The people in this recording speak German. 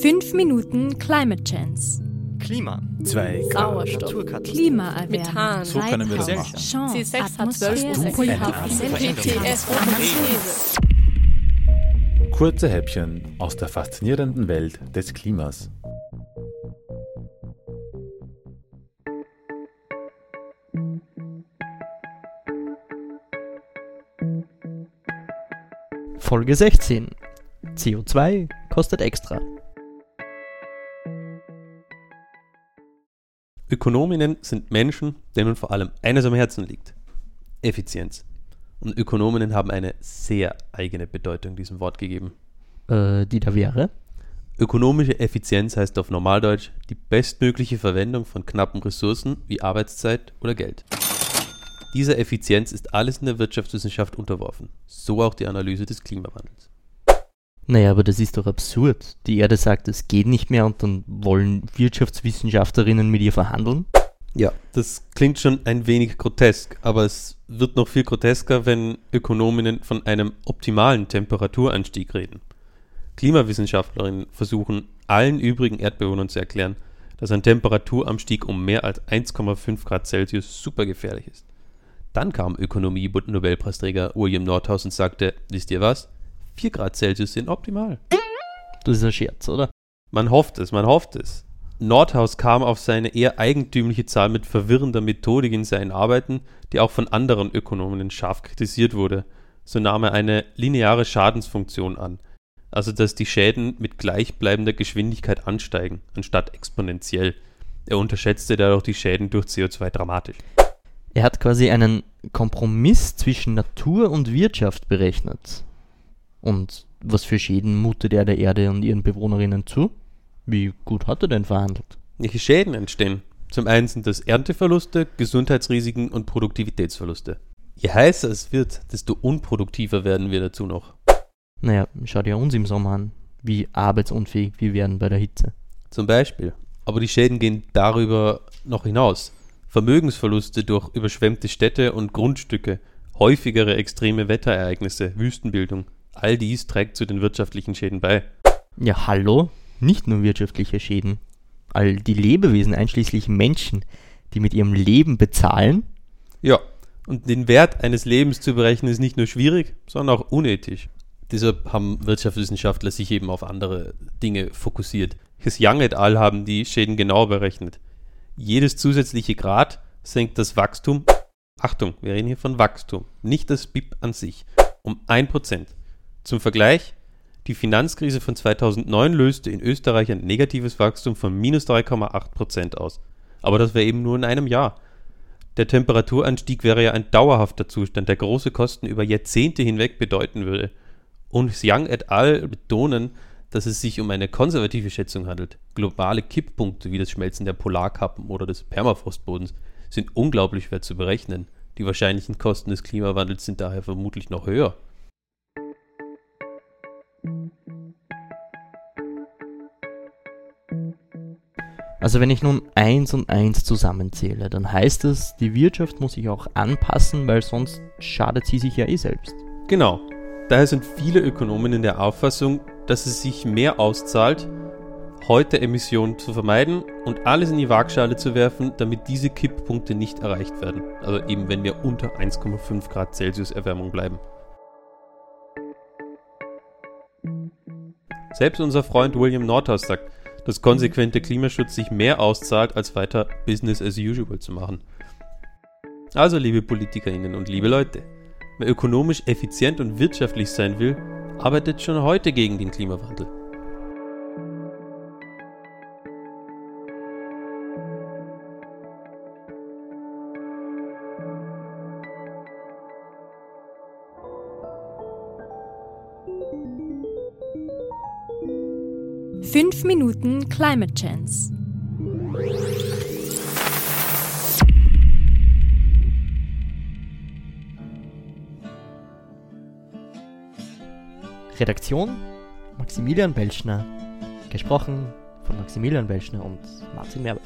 5 Minuten Climate Chance. Klima. 2 Sauerstoff. Naturkatastrophe. Klimaerwärmung. Methan. So können wir das machen. Chance, C6 hat 12 Atmosphäre, Prozent. Kohlenstoff, GTS. Kurze Häppchen aus der faszinierenden Welt des Klimas. Folge 16. CO2 kostet extra. Ökonominnen sind Menschen, denen vor allem eines am Herzen liegt. Effizienz. Und Ökonominnen haben eine sehr eigene Bedeutung diesem Wort gegeben. Äh, die da wäre? Ökonomische Effizienz heißt auf Normaldeutsch die bestmögliche Verwendung von knappen Ressourcen wie Arbeitszeit oder Geld. Dieser Effizienz ist alles in der Wirtschaftswissenschaft unterworfen, so auch die Analyse des Klimawandels. Naja, aber das ist doch absurd. Die Erde sagt, es geht nicht mehr und dann wollen Wirtschaftswissenschaftlerinnen mit ihr verhandeln? Ja, das klingt schon ein wenig grotesk, aber es wird noch viel grotesker, wenn Ökonominnen von einem optimalen Temperaturanstieg reden. Klimawissenschaftlerinnen versuchen allen übrigen Erdbewohnern zu erklären, dass ein Temperaturanstieg um mehr als 1,5 Grad Celsius super gefährlich ist. Dann kam Ökonomie-Nobelpreisträger William Nordhaus und sagte, wisst ihr was? 4 Grad Celsius sind optimal. Das ist ein Scherz, oder? Man hofft es, man hofft es. Nordhaus kam auf seine eher eigentümliche Zahl mit verwirrender Methodik in seinen Arbeiten, die auch von anderen Ökonomen scharf kritisiert wurde. So nahm er eine lineare Schadensfunktion an, also dass die Schäden mit gleichbleibender Geschwindigkeit ansteigen, anstatt exponentiell. Er unterschätzte dadurch die Schäden durch CO2 dramatisch. Er hat quasi einen Kompromiss zwischen Natur und Wirtschaft berechnet. Und was für Schäden mutet er der Erde und ihren Bewohnerinnen zu? Wie gut hat er denn verhandelt? Welche Schäden entstehen? Zum einen sind das Ernteverluste, Gesundheitsrisiken und Produktivitätsverluste. Je heißer es wird, desto unproduktiver werden wir dazu noch. Naja, schau dir uns im Sommer an, wie arbeitsunfähig wir werden bei der Hitze. Zum Beispiel. Aber die Schäden gehen darüber noch hinaus. Vermögensverluste durch überschwemmte Städte und Grundstücke, häufigere extreme Wetterereignisse, Wüstenbildung, all dies trägt zu den wirtschaftlichen Schäden bei. Ja, hallo? Nicht nur wirtschaftliche Schäden. All die Lebewesen, einschließlich Menschen, die mit ihrem Leben bezahlen, Ja, und den Wert eines Lebens zu berechnen ist nicht nur schwierig, sondern auch unethisch. Deshalb haben Wirtschaftswissenschaftler sich eben auf andere Dinge fokussiert. His Young et al. haben die Schäden genauer berechnet. Jedes zusätzliche Grad senkt das Wachstum, Achtung, wir reden hier von Wachstum, nicht das BIP an sich, um 1%. Zum Vergleich, die Finanzkrise von 2009 löste in Österreich ein negatives Wachstum von minus 3,8% aus. Aber das wäre eben nur in einem Jahr. Der Temperaturanstieg wäre ja ein dauerhafter Zustand, der große Kosten über Jahrzehnte hinweg bedeuten würde. Und Young et al. betonen, dass es sich um eine konservative Schätzung handelt. Globale Kipppunkte wie das Schmelzen der Polarkappen oder des Permafrostbodens sind unglaublich schwer zu berechnen. Die wahrscheinlichen Kosten des Klimawandels sind daher vermutlich noch höher. Also wenn ich nun eins und eins zusammenzähle, dann heißt es, die Wirtschaft muss sich auch anpassen, weil sonst schadet sie sich ja eh selbst. Genau. Daher sind viele Ökonomen in der Auffassung, dass es sich mehr auszahlt, heute Emissionen zu vermeiden und alles in die Waagschale zu werfen, damit diese Kipppunkte nicht erreicht werden. Also eben wenn wir unter 1,5 Grad Celsius Erwärmung bleiben. Selbst unser Freund William Nordhaus sagt, dass konsequenter Klimaschutz sich mehr auszahlt, als weiter Business as usual zu machen. Also, liebe PolitikerInnen und liebe Leute, wer ökonomisch effizient und wirtschaftlich sein will, arbeitet schon heute gegen den Klimawandel. Fünf Minuten Climate Chance. Redaktion Maximilian Belschner. Gesprochen von Maximilian Belschner und Martin Merbert.